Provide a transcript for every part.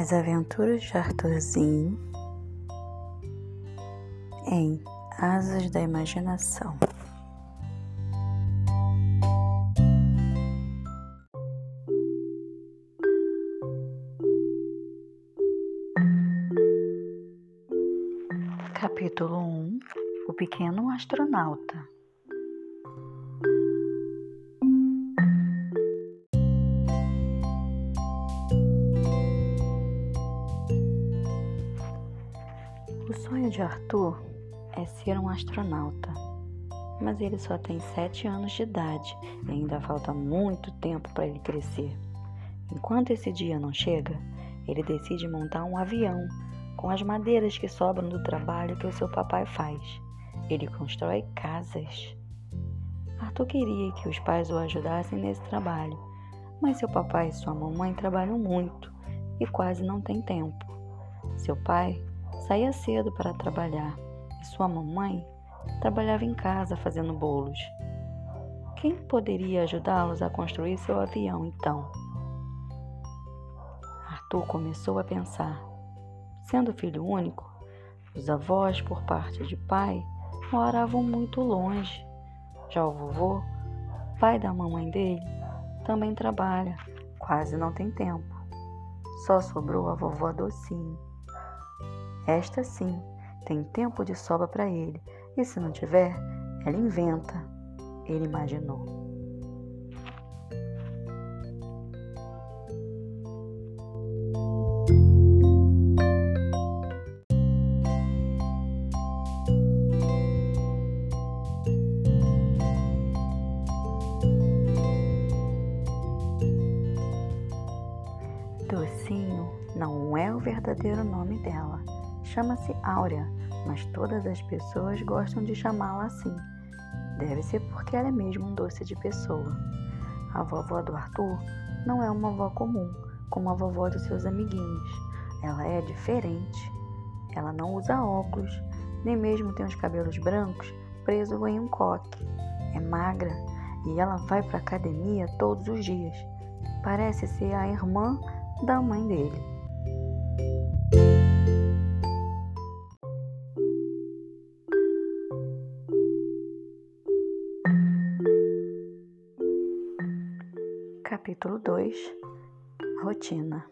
As Aventuras de Arthurzinho em Asas da Imaginação. Capítulo 1 O Pequeno Astronauta de Arthur é ser um astronauta, mas ele só tem sete anos de idade e ainda falta muito tempo para ele crescer. Enquanto esse dia não chega, ele decide montar um avião com as madeiras que sobram do trabalho que o seu papai faz. Ele constrói casas. Arthur queria que os pais o ajudassem nesse trabalho, mas seu papai e sua mamãe trabalham muito e quase não tem tempo. Seu pai saía cedo para trabalhar e sua mamãe trabalhava em casa fazendo bolos. Quem poderia ajudá-los a construir seu avião então? Arthur começou a pensar. Sendo filho único, os avós, por parte de pai, moravam muito longe. Já o vovô, pai da mamãe dele, também trabalha, quase não tem tempo. Só sobrou a vovó Docinho. Esta sim tem tempo de sobra para ele, e se não tiver, ela inventa. Ele imaginou. Chama-se Áurea, mas todas as pessoas gostam de chamá-la assim. Deve ser porque ela é mesmo um doce de pessoa. A vovó do Arthur não é uma avó comum, como a vovó dos seus amiguinhos. Ela é diferente. Ela não usa óculos, nem mesmo tem os cabelos brancos presos em um coque. É magra e ela vai para a academia todos os dias. Parece ser a irmã da mãe dele. Capítulo 2 Rotina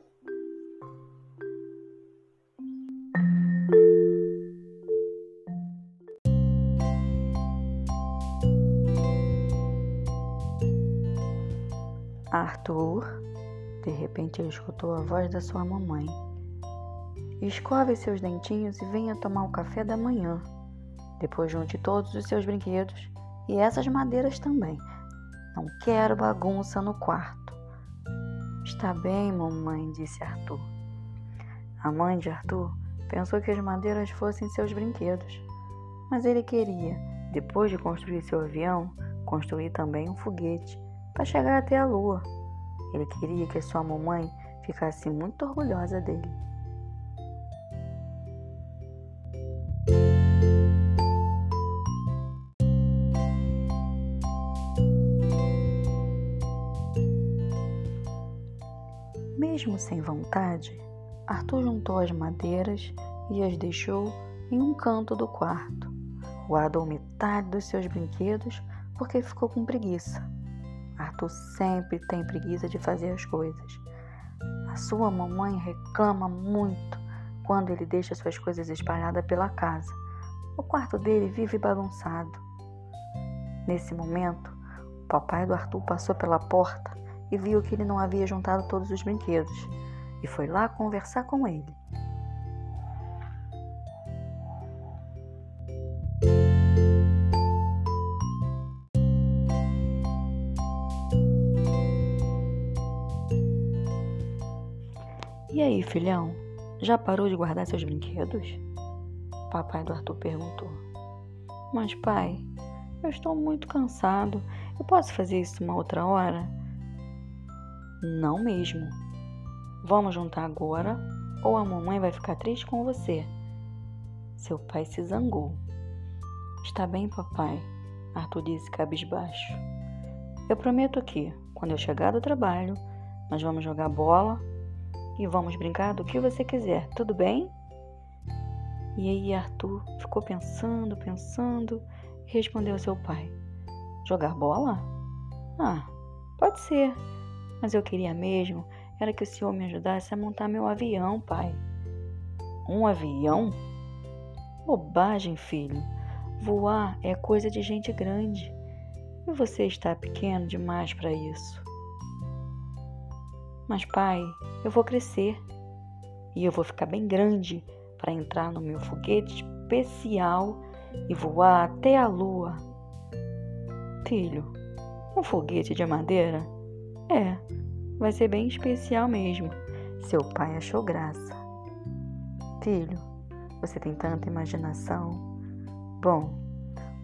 Arthur, de repente ele escutou a voz da sua mamãe. Escove seus dentinhos e venha tomar o café da manhã. Depois junte todos os seus brinquedos e essas madeiras também. Não quero bagunça no quarto. Está bem, mamãe, disse Arthur. A mãe de Arthur pensou que as madeiras fossem seus brinquedos, mas ele queria, depois de construir seu avião, construir também um foguete para chegar até a lua. Ele queria que sua mamãe ficasse muito orgulhosa dele. Mesmo sem vontade, Arthur juntou as madeiras e as deixou em um canto do quarto. Guardou metade dos seus brinquedos porque ficou com preguiça. Arthur sempre tem preguiça de fazer as coisas. A sua mamãe reclama muito quando ele deixa suas coisas espalhadas pela casa. O quarto dele vive bagunçado. Nesse momento, o papai do Arthur passou pela porta e viu que ele não havia juntado todos os brinquedos e foi lá conversar com ele. E aí, filhão, já parou de guardar seus brinquedos? Papai do Arthur perguntou. Mas, pai, eu estou muito cansado. Eu posso fazer isso uma outra hora? Não mesmo. Vamos juntar agora ou a mamãe vai ficar triste com você. Seu pai se zangou. Está bem, papai, Arthur disse cabisbaixo. Eu prometo que, quando eu chegar do trabalho, nós vamos jogar bola e vamos brincar do que você quiser, tudo bem? E aí Arthur ficou pensando, pensando e respondeu ao seu pai: Jogar bola? Ah, pode ser, mas eu queria mesmo era que o senhor me ajudasse a montar meu avião, pai. Um avião? Bobagem, filho. Voar é coisa de gente grande. E você está pequeno demais para isso. Mas, pai, eu vou crescer. E eu vou ficar bem grande para entrar no meu foguete especial e voar até a lua. Filho, um foguete de madeira? É, vai ser bem especial mesmo. Seu pai achou graça. Filho, você tem tanta imaginação. Bom,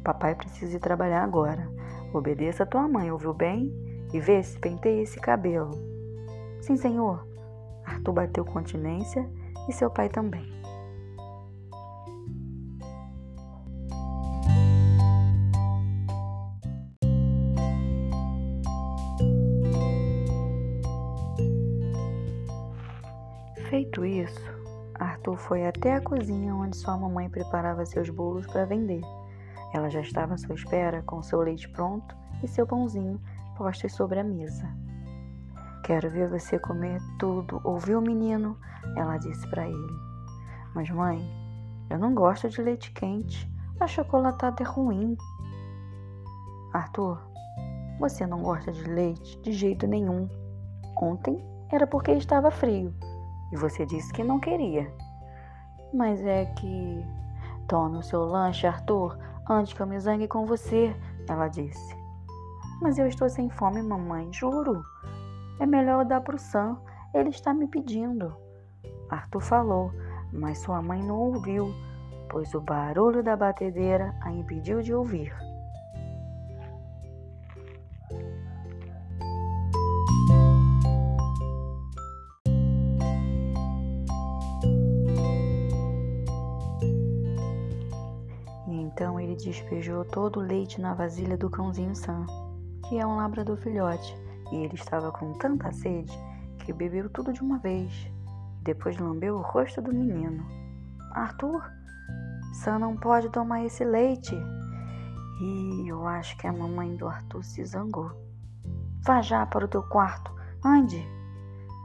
papai precisa ir trabalhar agora. Obedeça a tua mãe, ouviu bem? E vê se penteia esse cabelo. Sim, senhor. Arthur bateu continência e seu pai também. Foi até a cozinha onde sua mamãe preparava seus bolos para vender. Ela já estava à sua espera com seu leite pronto e seu pãozinho postos sobre a mesa. Quero ver você comer tudo, ouviu, menino? Ela disse para ele. Mas, mãe, eu não gosto de leite quente. A chocolatada é ruim. Arthur, você não gosta de leite de jeito nenhum. Ontem era porque estava frio e você disse que não queria. Mas é que. Tome o seu lanche, Arthur, antes que eu me zangue com você, ela disse. Mas eu estou sem fome, mamãe, juro. É melhor eu dar pro Sam, ele está me pedindo. Arthur falou, mas sua mãe não ouviu, pois o barulho da batedeira a impediu de ouvir. Ele despejou todo o leite na vasilha do cãozinho Sam, que é um labrador filhote, e ele estava com tanta sede que bebeu tudo de uma vez. Depois lambeu o rosto do menino. Arthur, Sam não pode tomar esse leite. E eu acho que a mamãe do Arthur se zangou. Vá já para o teu quarto, ande!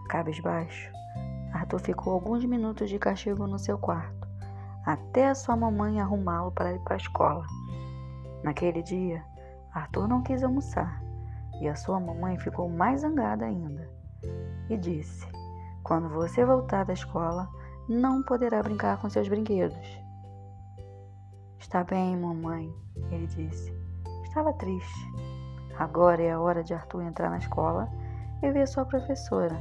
Cabisbaixo, Arthur ficou alguns minutos de castigo no seu quarto até a sua mamãe arrumá-lo para ir para a escola. Naquele dia, Arthur não quis almoçar e a sua mamãe ficou mais zangada ainda e disse: Quando você voltar da escola, não poderá brincar com seus brinquedos. Está bem, mamãe, ele disse. Estava triste. Agora é a hora de Arthur entrar na escola e ver sua professora.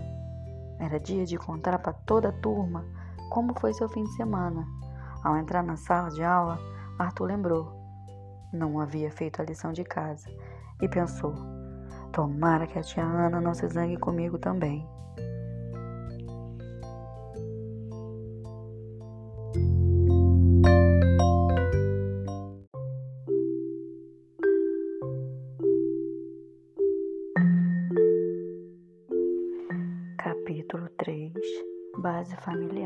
Era dia de contar para toda a turma como foi seu fim de semana ao entrar na sala de aula, Arthur lembrou. Não havia feito a lição de casa e pensou: tomara que a tia Ana não se zangue comigo também. Capítulo 3 Base familiar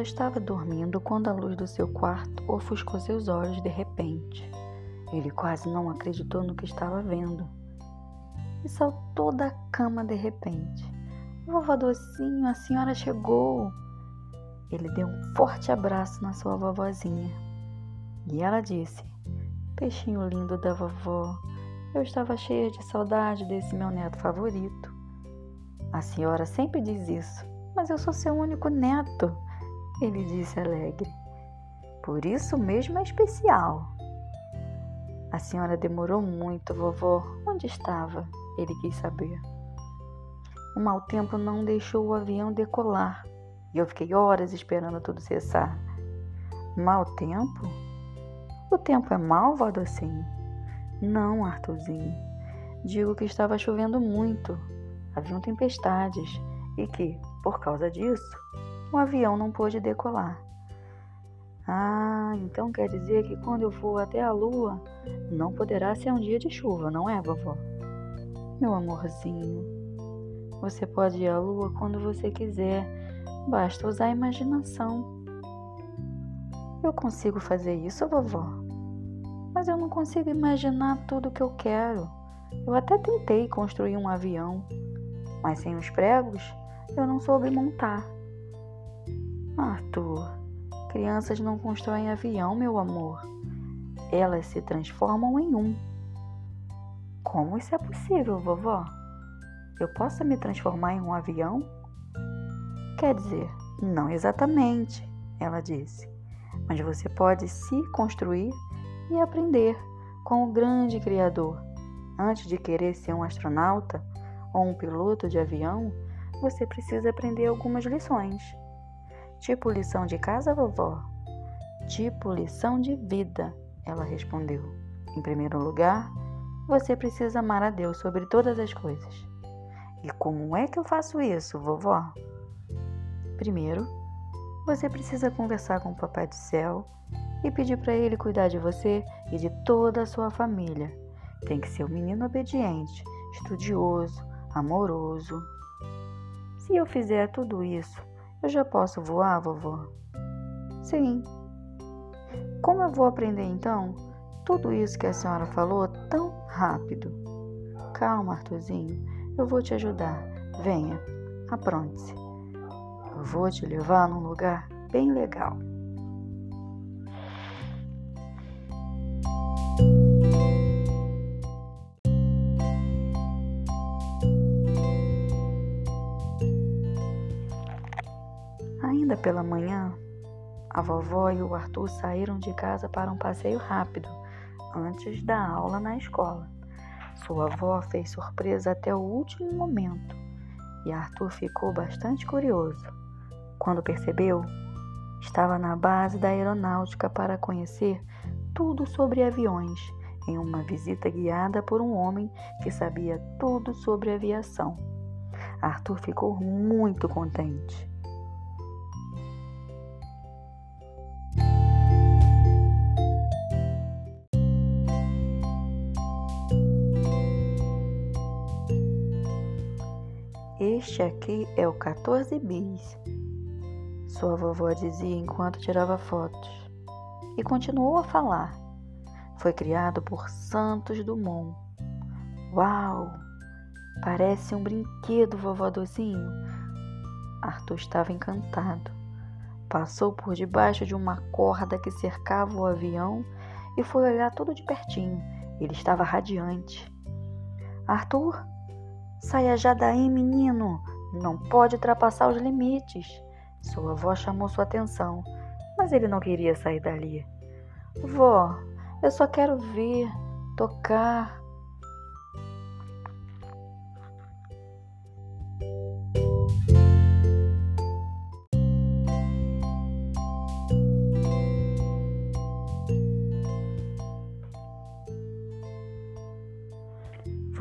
já estava dormindo quando a luz do seu quarto ofuscou seus olhos de repente. Ele quase não acreditou no que estava vendo e saltou da cama de repente. Vovó Docinho, a senhora chegou! Ele deu um forte abraço na sua vovozinha e ela disse: Peixinho lindo da vovó, eu estava cheia de saudade desse meu neto favorito. A senhora sempre diz isso, mas eu sou seu único neto, ele disse alegre. Por isso mesmo é especial. A senhora demorou muito, vovó. Onde estava? Ele quis saber. O mau tempo não deixou o avião decolar e eu fiquei horas esperando tudo cessar. Mau tempo? O tempo é mau, vó docinho? Não, Arthurzinho. Digo que estava chovendo muito. Haviam tempestades e que, por causa disso, o avião não pôde decolar. Ah, então quer dizer que quando eu for até a lua, não poderá ser um dia de chuva, não é, vovó? Meu amorzinho, você pode ir à lua quando você quiser, basta usar a imaginação. Eu consigo fazer isso, vovó? Mas eu não consigo imaginar tudo o que eu quero. Eu até tentei construir um avião, mas sem os pregos eu não soube montar. Arthur, Crianças não constroem avião, meu amor. Elas se transformam em um. Como isso é possível, vovó? Eu posso me transformar em um avião? Quer dizer, não exatamente, ela disse. Mas você pode se construir e aprender com o grande Criador. Antes de querer ser um astronauta ou um piloto de avião, você precisa aprender algumas lições. Tipo lição de casa, vovó? Tipo lição de vida, ela respondeu. Em primeiro lugar, você precisa amar a Deus sobre todas as coisas. E como é que eu faço isso, vovó? Primeiro, você precisa conversar com o Papai do Céu e pedir para ele cuidar de você e de toda a sua família. Tem que ser um menino obediente, estudioso, amoroso. Se eu fizer tudo isso, eu já posso voar, vovó? Sim. Como eu vou aprender então tudo isso que a senhora falou tão rápido? Calma, Arthurzinho, eu vou te ajudar. Venha, apronte-se. Eu vou te levar num lugar bem legal. Pela manhã, a vovó e o Arthur saíram de casa para um passeio rápido antes da aula na escola. Sua avó fez surpresa até o último momento e Arthur ficou bastante curioso. Quando percebeu, estava na base da aeronáutica para conhecer tudo sobre aviões em uma visita guiada por um homem que sabia tudo sobre aviação. Arthur ficou muito contente. Este aqui é o 14 bis, sua vovó dizia enquanto tirava fotos. E continuou a falar. Foi criado por Santos Dumont. Uau! Parece um brinquedo, vovó Docinho. Arthur estava encantado. Passou por debaixo de uma corda que cercava o avião e foi olhar tudo de pertinho. Ele estava radiante. Arthur, Saia já daí, menino. Não pode ultrapassar os limites. Sua avó chamou sua atenção, mas ele não queria sair dali. Vó, eu só quero ver, tocar.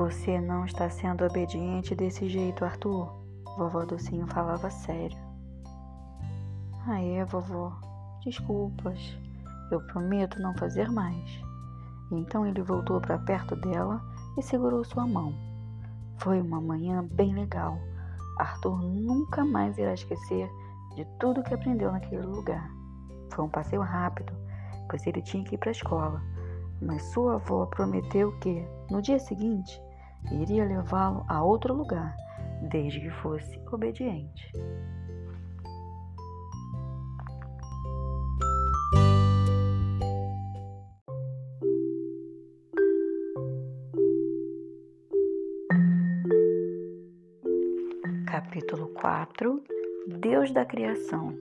Você não está sendo obediente desse jeito, Arthur. Vovó Docinho falava sério. Ah, é, vovó. Desculpas. Eu prometo não fazer mais. Então ele voltou para perto dela e segurou sua mão. Foi uma manhã bem legal. Arthur nunca mais irá esquecer de tudo que aprendeu naquele lugar. Foi um passeio rápido, pois ele tinha que ir para a escola. Mas sua avó prometeu que, no dia seguinte, iria levá-lo a outro lugar, desde que fosse obediente. Capítulo 4 Deus da Criação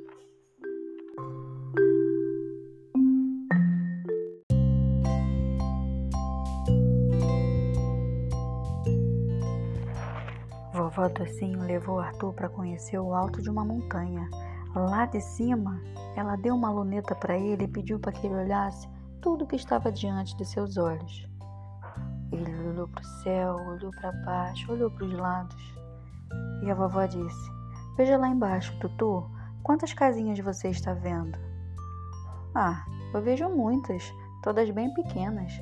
Vovó Docinho levou Arthur para conhecer o alto de uma montanha. Lá de cima, ela deu uma luneta para ele e pediu para que ele olhasse tudo que estava diante de seus olhos. Ele olhou para o céu, olhou para baixo, olhou para os lados. E a vovó disse: Veja lá embaixo, Tutu, quantas casinhas você está vendo? Ah, eu vejo muitas, todas bem pequenas.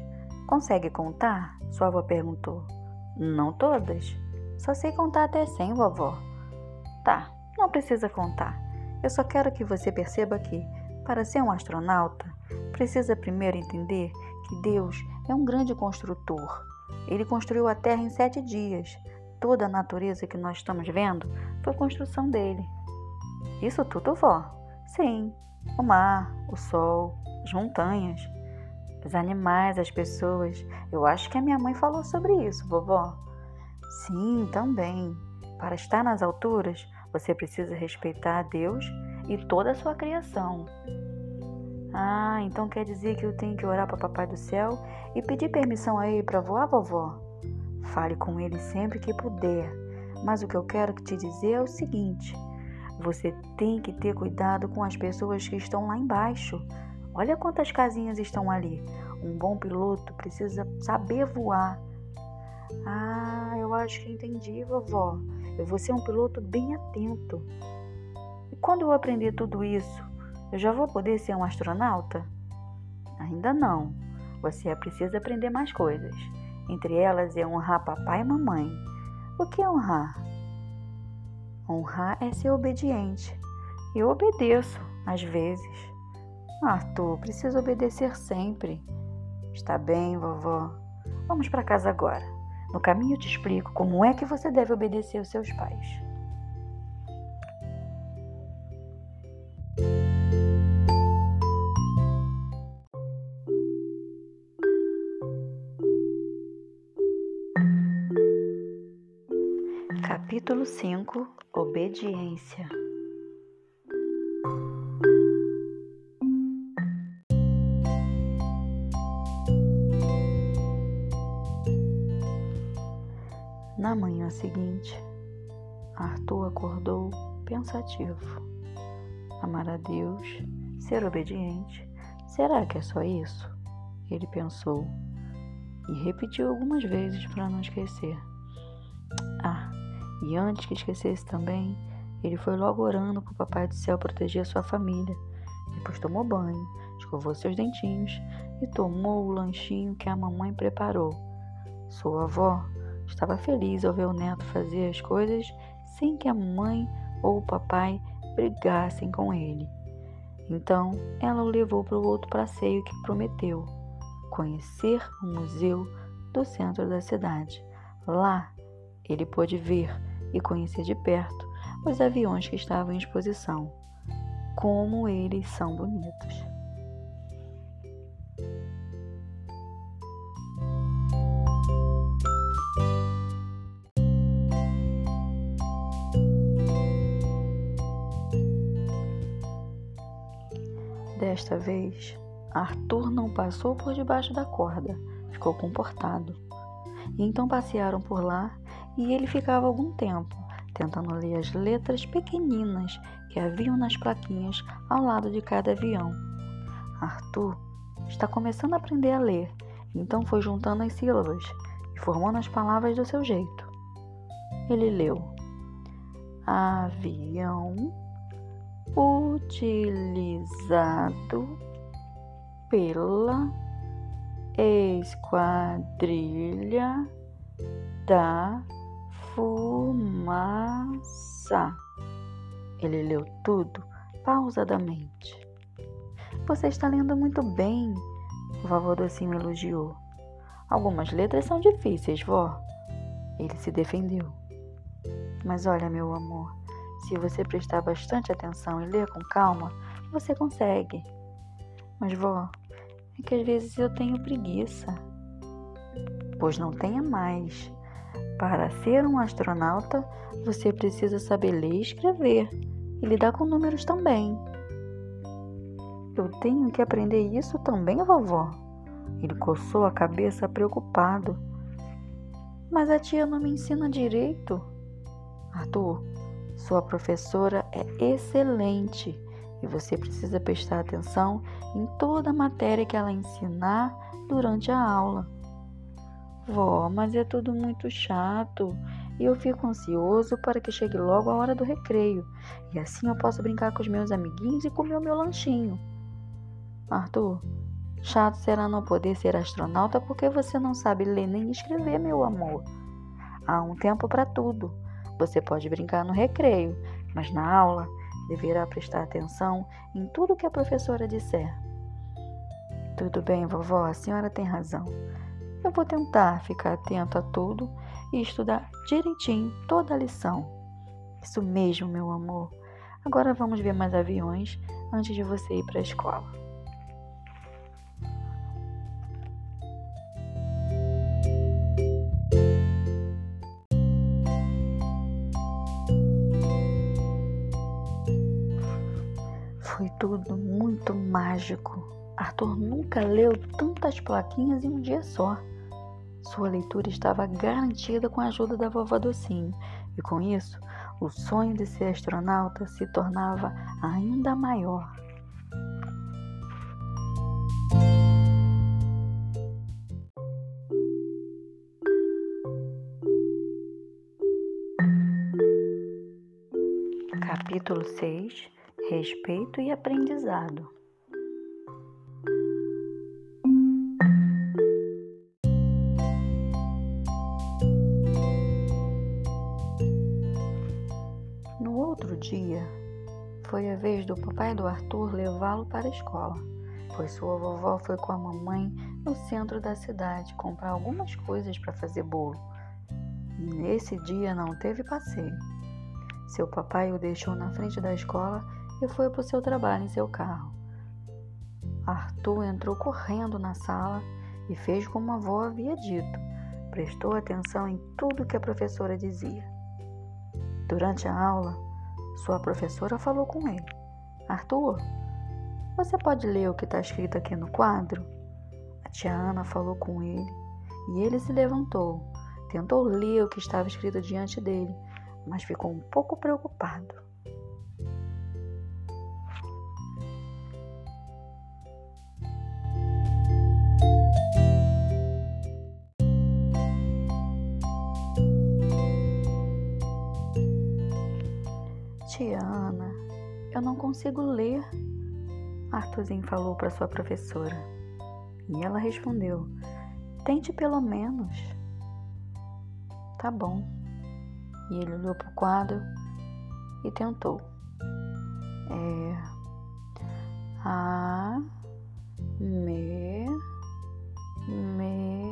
Consegue contar? Sua avó perguntou. Não todas. Só sei contar até cem, vovó. Tá, não precisa contar. Eu só quero que você perceba que, para ser um astronauta, precisa primeiro entender que Deus é um grande construtor. Ele construiu a Terra em sete dias. Toda a natureza que nós estamos vendo foi construção dele. Isso tudo, vó? Sim. O mar, o sol, as montanhas, os animais, as pessoas. Eu acho que a minha mãe falou sobre isso, vovó. Sim, também. Para estar nas alturas, você precisa respeitar a Deus e toda a sua criação. Ah, então quer dizer que eu tenho que orar para Papai do Céu e pedir permissão a ele para voar, vovó? Fale com ele sempre que puder. Mas o que eu quero te dizer é o seguinte: você tem que ter cuidado com as pessoas que estão lá embaixo. Olha quantas casinhas estão ali. Um bom piloto precisa saber voar. Ah, eu acho que entendi, vovó. Eu vou ser um piloto bem atento. E quando eu aprender tudo isso, eu já vou poder ser um astronauta? Ainda não. Você precisa aprender mais coisas. Entre elas é honrar papai e mamãe. O que é honrar? Honrar é ser obediente. Eu obedeço, às vezes. Arthur, preciso obedecer sempre. Está bem, vovó. Vamos para casa agora. No caminho eu te explico como é que você deve obedecer aos seus pais. Capítulo 5 Obediência Na manhã seguinte, Arthur acordou pensativo. Amar a Deus, ser obediente, será que é só isso? Ele pensou e repetiu algumas vezes para não esquecer. Ah, e antes que esquecesse também, ele foi logo orando para o Papai do Céu proteger sua família. Depois tomou banho, escovou seus dentinhos e tomou o lanchinho que a mamãe preparou. Sua avó Estava feliz ao ver o neto fazer as coisas sem que a mãe ou o papai brigassem com ele. Então ela o levou para o outro passeio que prometeu: conhecer o museu do centro da cidade. Lá ele pôde ver e conhecer de perto os aviões que estavam em exposição. Como eles são bonitos! Desta vez, Arthur não passou por debaixo da corda, ficou comportado. E então passearam por lá e ele ficava algum tempo tentando ler as letras pequeninas que haviam nas plaquinhas ao lado de cada avião. Arthur está começando a aprender a ler, então foi juntando as sílabas e formando as palavras do seu jeito. Ele leu: avião utilizado pela esquadrilha da fumaça. Ele leu tudo pausadamente. Você está lendo muito bem, o vovô docinho elogiou. Algumas letras são difíceis, vó. Ele se defendeu. Mas olha, meu amor, se você prestar bastante atenção e ler com calma, você consegue. Mas, vó, é que às vezes eu tenho preguiça. Pois não tenha mais. Para ser um astronauta, você precisa saber ler e escrever e lidar com números também. Eu tenho que aprender isso também, vovó. Ele coçou a cabeça preocupado. Mas a tia não me ensina direito. Arthur, sua professora é excelente e você precisa prestar atenção em toda a matéria que ela ensinar durante a aula. Vó, mas é tudo muito chato e eu fico ansioso para que chegue logo a hora do recreio e assim eu posso brincar com os meus amiguinhos e comer o meu lanchinho. Arthur, chato será não poder ser astronauta porque você não sabe ler nem escrever, meu amor. Há um tempo para tudo. Você pode brincar no recreio, mas na aula deverá prestar atenção em tudo que a professora disser. Tudo bem, vovó, a senhora tem razão. Eu vou tentar ficar atento a tudo e estudar direitinho toda a lição. Isso mesmo, meu amor. Agora vamos ver mais aviões antes de você ir para a escola. Foi tudo muito mágico. Arthur nunca leu tantas plaquinhas em um dia só. Sua leitura estava garantida com a ajuda da vovó Docinho, e com isso, o sonho de ser astronauta se tornava ainda maior. Capítulo 6 Respeito e aprendizado. No outro dia, foi a vez do papai do Arthur levá-lo para a escola, pois sua vovó foi com a mamãe no centro da cidade comprar algumas coisas para fazer bolo. E nesse dia não teve passeio. Seu papai o deixou na frente da escola e foi para o seu trabalho em seu carro. Arthur entrou correndo na sala e fez como a avó havia dito. Prestou atenção em tudo que a professora dizia. Durante a aula, sua professora falou com ele: Arthur, você pode ler o que está escrito aqui no quadro? A tia Ana falou com ele e ele se levantou. Tentou ler o que estava escrito diante dele, mas ficou um pouco preocupado. Consigo ler, Arthurzinho falou para sua professora. E ela respondeu: Tente pelo menos. Tá bom. E ele olhou para o quadro e tentou. É. A. Me. Me.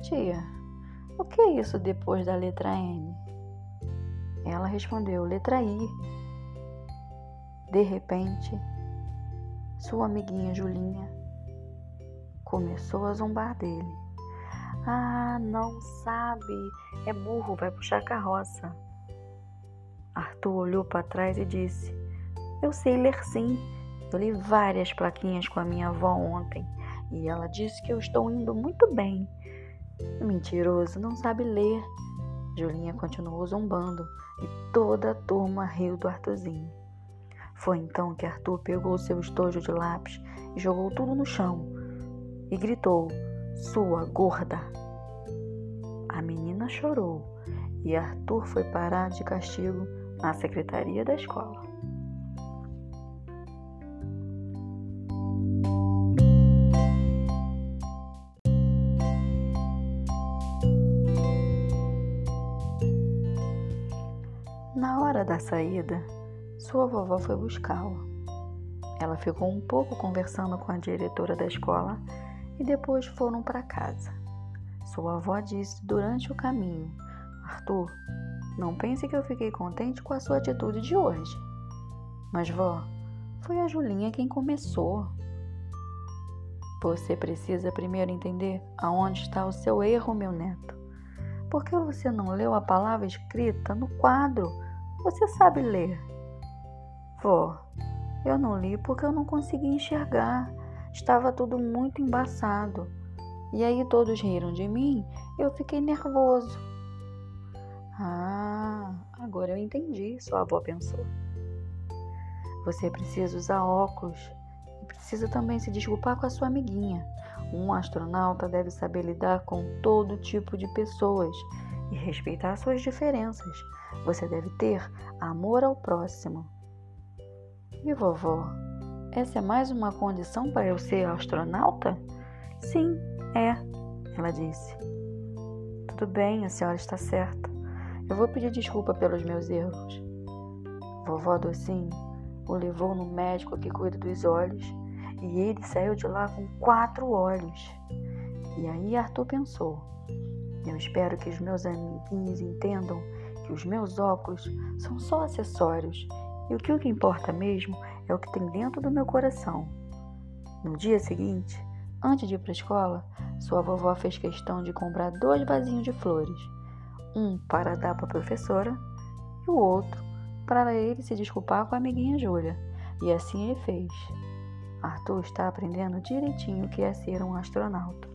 Tia, o que é isso depois da letra N? Ela respondeu: letra I. De repente, sua amiguinha Julinha começou a zombar dele. Ah, não sabe, é burro, vai puxar carroça. Arthur olhou para trás e disse: Eu sei ler sim. Eu li várias plaquinhas com a minha avó ontem e ela disse que eu estou indo muito bem. Mentiroso, não sabe ler. Julinha continuou zombando e toda a turma riu do Arthurzinho. Foi então que Arthur pegou seu estojo de lápis e jogou tudo no chão e gritou: Sua gorda! A menina chorou e Arthur foi parar de castigo na secretaria da escola. Na hora da saída, sua vovó foi buscá-lo. Ela ficou um pouco conversando com a diretora da escola e depois foram para casa. Sua avó disse durante o caminho: Arthur, não pense que eu fiquei contente com a sua atitude de hoje. Mas, vó, foi a Julinha quem começou. Você precisa primeiro entender aonde está o seu erro, meu neto. Por que você não leu a palavra escrita no quadro? Você sabe ler? Vó, eu não li porque eu não conseguia enxergar. Estava tudo muito embaçado. E aí todos riram de mim, eu fiquei nervoso. Ah, agora eu entendi, sua avó pensou. Você precisa usar óculos e precisa também se desculpar com a sua amiguinha. Um astronauta deve saber lidar com todo tipo de pessoas e respeitar suas diferenças. Você deve ter amor ao próximo. E vovó, essa é mais uma condição para eu ser astronauta? Sim, é, ela disse. Tudo bem, a senhora está certa. Eu vou pedir desculpa pelos meus erros. Vovó Docinho o levou no médico que cuida dos olhos e ele saiu de lá com quatro olhos. E aí Arthur pensou: eu espero que os meus amiguinhos entendam que os meus óculos são só acessórios e o que, o que importa mesmo é o que tem dentro do meu coração. No dia seguinte, antes de ir para a escola, sua vovó fez questão de comprar dois vasinhos de flores, um para dar para a professora e o outro para ele se desculpar com a amiguinha Júlia. E assim ele fez. Arthur está aprendendo direitinho o que é ser um astronauta.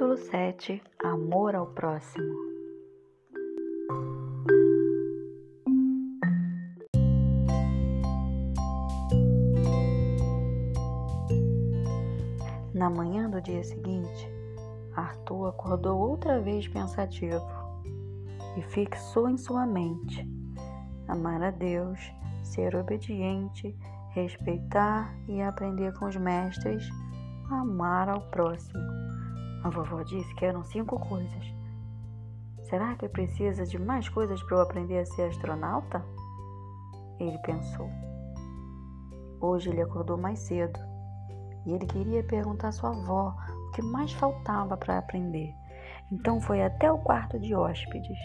Capítulo 7 Amor ao próximo Na manhã do dia seguinte, Arthur acordou outra vez pensativo e fixou em sua mente amar a Deus, ser obediente, respeitar e aprender com os mestres, amar ao próximo. A vovó disse que eram cinco coisas. Será que precisa de mais coisas para eu aprender a ser astronauta? Ele pensou. Hoje ele acordou mais cedo e ele queria perguntar à sua avó o que mais faltava para aprender. Então foi até o quarto de hóspedes.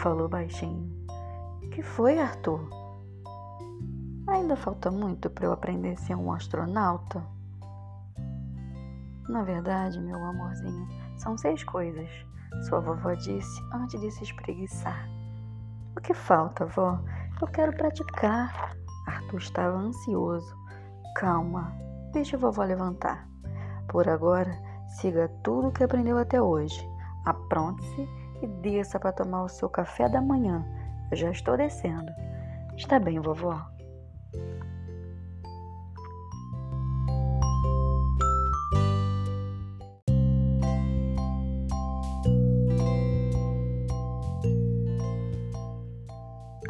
Falou baixinho. Que foi, Arthur? Ainda falta muito para eu aprender a ser um astronauta? Na verdade, meu amorzinho, são seis coisas, sua vovó disse antes de se espreguiçar. O que falta, vó? Eu quero praticar. Arthur estava ansioso. Calma, deixe a vovó levantar. Por agora, siga tudo o que aprendeu até hoje. Apronte-se e desça para tomar o seu café da manhã. Eu já estou descendo. Está bem, vovó?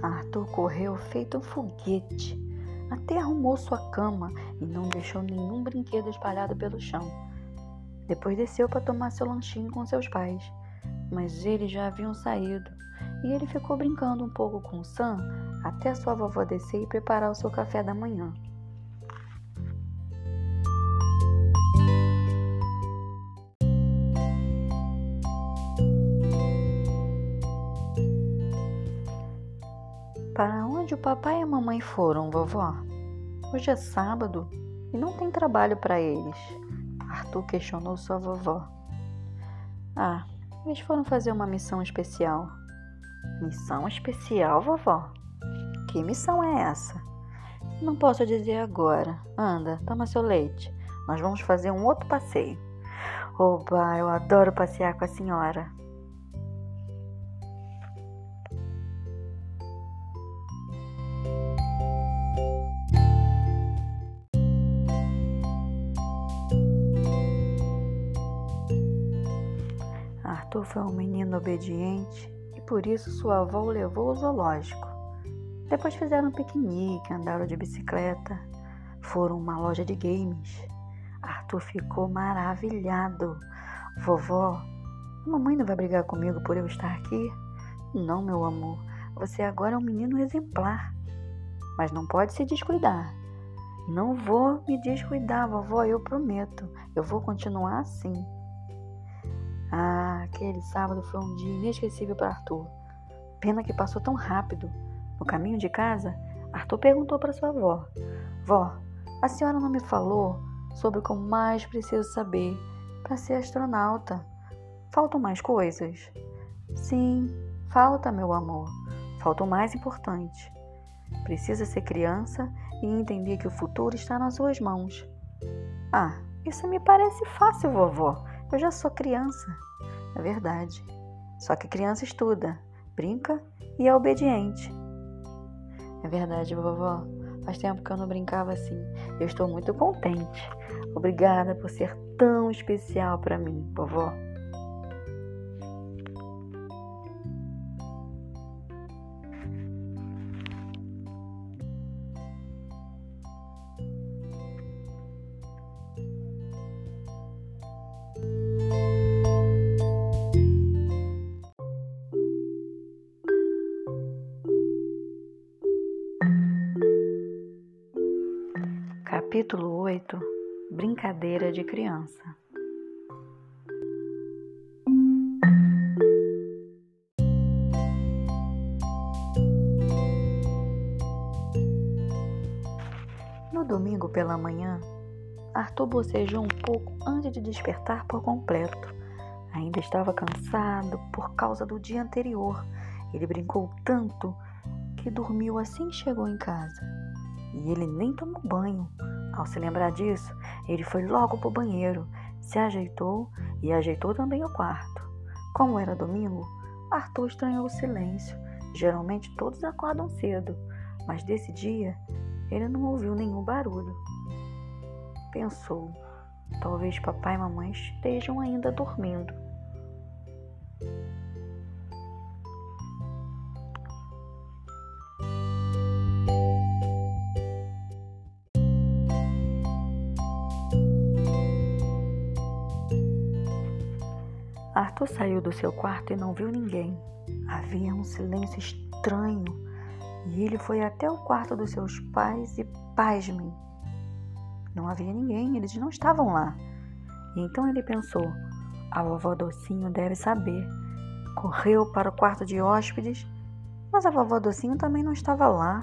Arthur correu feito um foguete, até arrumou sua cama e não deixou nenhum brinquedo espalhado pelo chão. Depois desceu para tomar seu lanchinho com seus pais, mas eles já haviam saído e ele ficou brincando um pouco com Sam até sua vovó descer e preparar o seu café da manhã. Para onde o papai e a mamãe foram, vovó? Hoje é sábado e não tem trabalho para eles. Arthur questionou sua vovó. Ah, eles foram fazer uma missão especial. Missão especial, vovó? Que missão é essa? Não posso dizer agora. Anda, toma seu leite. Nós vamos fazer um outro passeio. Oba, eu adoro passear com a senhora. Foi um menino obediente e por isso sua avó o levou ao zoológico. Depois fizeram um piquenique, andaram de bicicleta, foram a uma loja de games. Arthur ficou maravilhado. Vovó, a mamãe não vai brigar comigo por eu estar aqui? Não, meu amor. Você agora é um menino exemplar. Mas não pode se descuidar. Não vou me descuidar, vovó, eu prometo. Eu vou continuar assim. Ah, aquele sábado foi um dia inesquecível para Arthur. Pena que passou tão rápido. No caminho de casa, Arthur perguntou para sua avó: Vó, a senhora não me falou sobre o que eu mais preciso saber para ser astronauta? Faltam mais coisas? Sim, falta, meu amor. Falta o mais importante. Precisa ser criança e entender que o futuro está nas suas mãos. Ah, isso me parece fácil, vovó. Eu já sou criança. É verdade. Só que criança estuda, brinca e é obediente. É verdade, vovó. Faz tempo que eu não brincava assim. Eu estou muito contente. Obrigada por ser tão especial para mim, vovó. Capítulo 8 Brincadeira de criança No domingo pela manhã, Arthur bocejou um pouco antes de despertar por completo. Ainda estava cansado por causa do dia anterior. Ele brincou tanto que dormiu assim que chegou em casa. E ele nem tomou banho. Ao se lembrar disso, ele foi logo para o banheiro, se ajeitou e ajeitou também o quarto. Como era domingo, Arthur estranhou o silêncio. Geralmente todos acordam cedo, mas desse dia ele não ouviu nenhum barulho. Pensou, talvez papai e mamãe estejam ainda dormindo. Arthur saiu do seu quarto e não viu ninguém. Havia um silêncio estranho e ele foi até o quarto dos seus pais e, pasmem, não havia ninguém, eles não estavam lá. E então ele pensou: a vovó Docinho deve saber. Correu para o quarto de hóspedes, mas a vovó Docinho também não estava lá.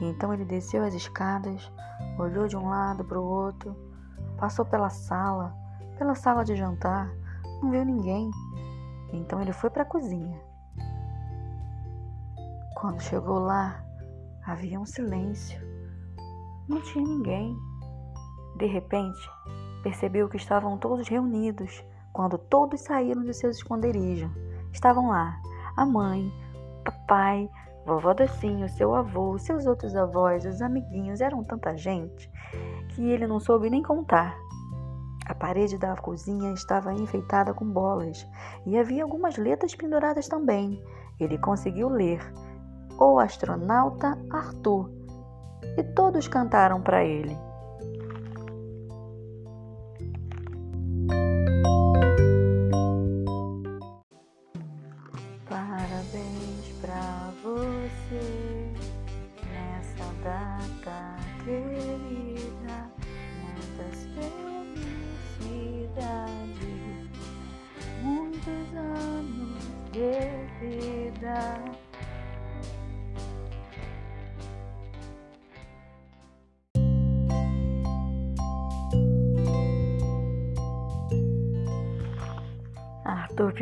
E então ele desceu as escadas, olhou de um lado para o outro, passou pela sala, pela sala de jantar, não viu ninguém. Então ele foi para a cozinha. Quando chegou lá, havia um silêncio. Não tinha ninguém. De repente, percebeu que estavam todos reunidos quando todos saíram de seus esconderijos. Estavam lá a mãe, papai, vovó Docinho, seu avô, seus outros avós, os amiguinhos, eram tanta gente que ele não soube nem contar. A parede da cozinha estava enfeitada com bolas e havia algumas letras penduradas também. Ele conseguiu ler: O astronauta Arthur. E todos cantaram para ele.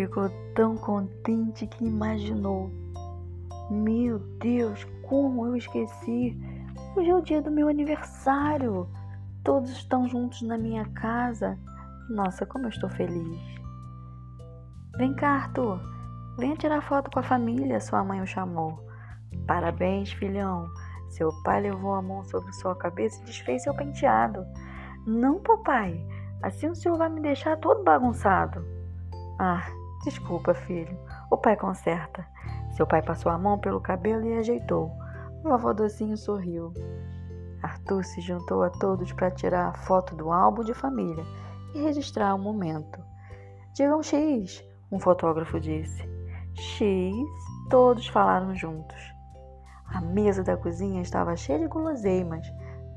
Ficou tão contente que imaginou: Meu Deus, como eu esqueci! Hoje é o dia do meu aniversário. Todos estão juntos na minha casa. Nossa, como eu estou feliz. Vem cá, Arthur. Venha tirar foto com a família, sua mãe o chamou. Parabéns, filhão. Seu pai levou a mão sobre sua cabeça e desfez seu penteado. Não, papai. Assim o senhor vai me deixar todo bagunçado. Ah, desculpa, filho. O pai conserta. Seu pai passou a mão pelo cabelo e ajeitou. O vovô Docinho sorriu. Arthur se juntou a todos para tirar a foto do álbum de família e registrar o momento. Digam X, um fotógrafo disse. X, todos falaram juntos. A mesa da cozinha estava cheia de guloseimas,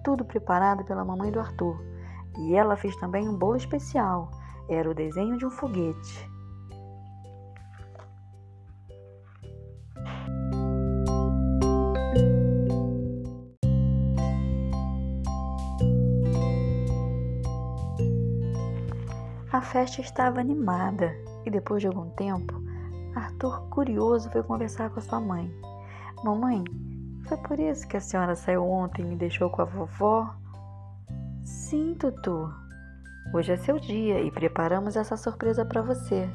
tudo preparado pela mamãe do Arthur. E ela fez também um bolo especial. Era o desenho de um foguete. Festa estava animada e depois de algum tempo, Arthur, curioso, foi conversar com a sua mãe. Mamãe, foi por isso que a senhora saiu ontem e me deixou com a vovó? Sim, Tutu. Hoje é seu dia e preparamos essa surpresa para você.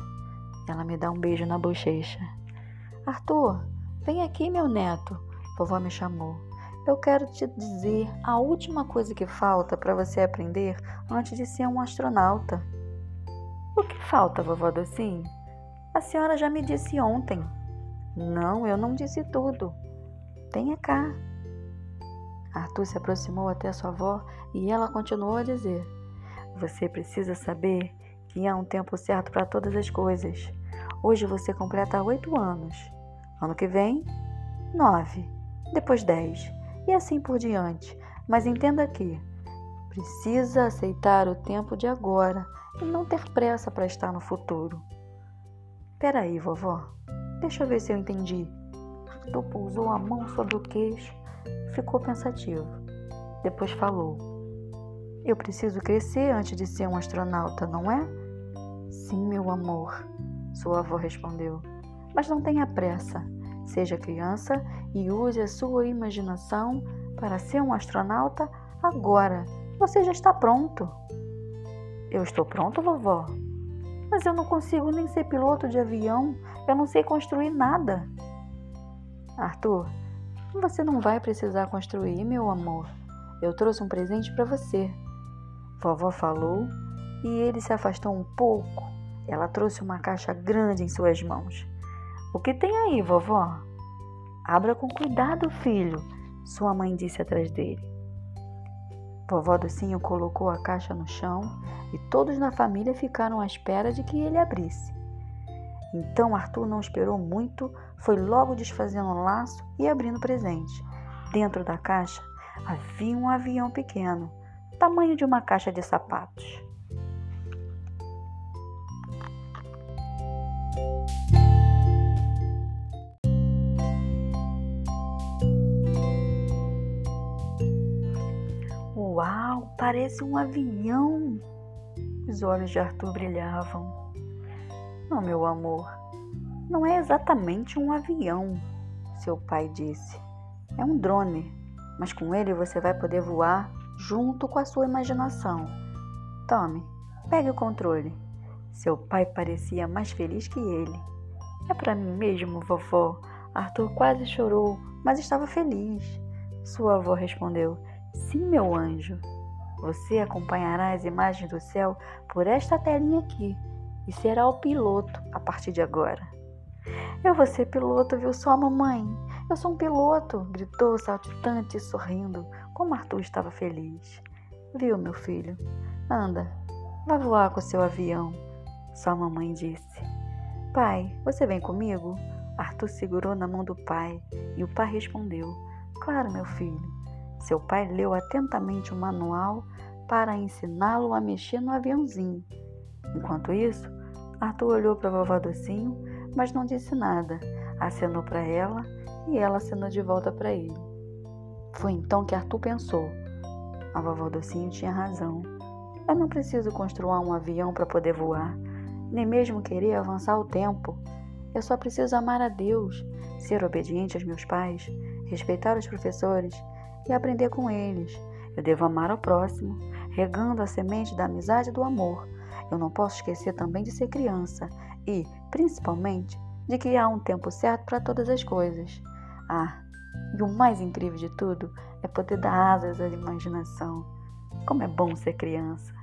Ela me dá um beijo na bochecha. Arthur, vem aqui, meu neto. Vovó me chamou. Eu quero te dizer a última coisa que falta para você aprender antes de ser um astronauta. O que falta, vovó Docinho? A senhora já me disse ontem. Não, eu não disse tudo. Venha cá. Arthur se aproximou até sua avó e ela continuou a dizer: Você precisa saber que há um tempo certo para todas as coisas. Hoje você completa oito anos. Ano que vem, nove. Depois dez. E assim por diante. Mas entenda que precisa aceitar o tempo de agora e não ter pressa para estar no futuro. Peraí, vovó. Deixa eu ver se eu entendi. Arthur pousou a mão sobre o queixo ficou pensativo. Depois falou: Eu preciso crescer antes de ser um astronauta, não é? Sim, meu amor, sua avó respondeu. Mas não tenha pressa. Seja criança e use a sua imaginação para ser um astronauta agora. Você já está pronto. Eu estou pronto, vovó? Mas eu não consigo nem ser piloto de avião. Eu não sei construir nada. Arthur, você não vai precisar construir, meu amor. Eu trouxe um presente para você. Vovó falou e ele se afastou um pouco. Ela trouxe uma caixa grande em suas mãos. O que tem aí, vovó? Abra com cuidado, filho, sua mãe disse atrás dele. Vovó Docinho colocou a caixa no chão e todos na família ficaram à espera de que ele abrisse. Então Arthur não esperou muito, foi logo desfazendo o laço e abrindo o presente. Dentro da caixa havia um avião pequeno, tamanho de uma caixa de sapatos. Uau, parece um avião! Os olhos de Arthur brilhavam. Não, meu amor, não é exatamente um avião, seu pai disse. É um drone, mas com ele você vai poder voar junto com a sua imaginação. Tome, pegue o controle. Seu pai parecia mais feliz que ele. É para mim mesmo, vovó. Arthur quase chorou, mas estava feliz. Sua avó respondeu: Sim, meu anjo. Você acompanhará as imagens do céu por esta telinha aqui e será o piloto a partir de agora. Eu vou ser piloto, viu só, mamãe? Eu sou um piloto, gritou saltitante sorrindo, como Arthur estava feliz. Viu, meu filho? Anda, vá voar com seu avião, sua mamãe disse. Pai, você vem comigo? Arthur segurou na mão do pai e o pai respondeu: Claro, meu filho. Seu pai leu atentamente o manual para ensiná-lo a mexer no aviãozinho. Enquanto isso, Arthur olhou para a vovó Docinho, mas não disse nada. Acenou para ela e ela acenou de volta para ele. Foi então que Arthur pensou: a vovó Docinho tinha razão. Eu não preciso construir um avião para poder voar, nem mesmo querer avançar o tempo. Eu só preciso amar a Deus, ser obediente aos meus pais, respeitar os professores e aprender com eles. Eu devo amar ao próximo, regando a semente da amizade e do amor, eu não posso esquecer também de ser criança e, principalmente, de que há um tempo certo para todas as coisas. Ah, e o mais incrível de tudo é poder dar asas à imaginação. Como é bom ser criança!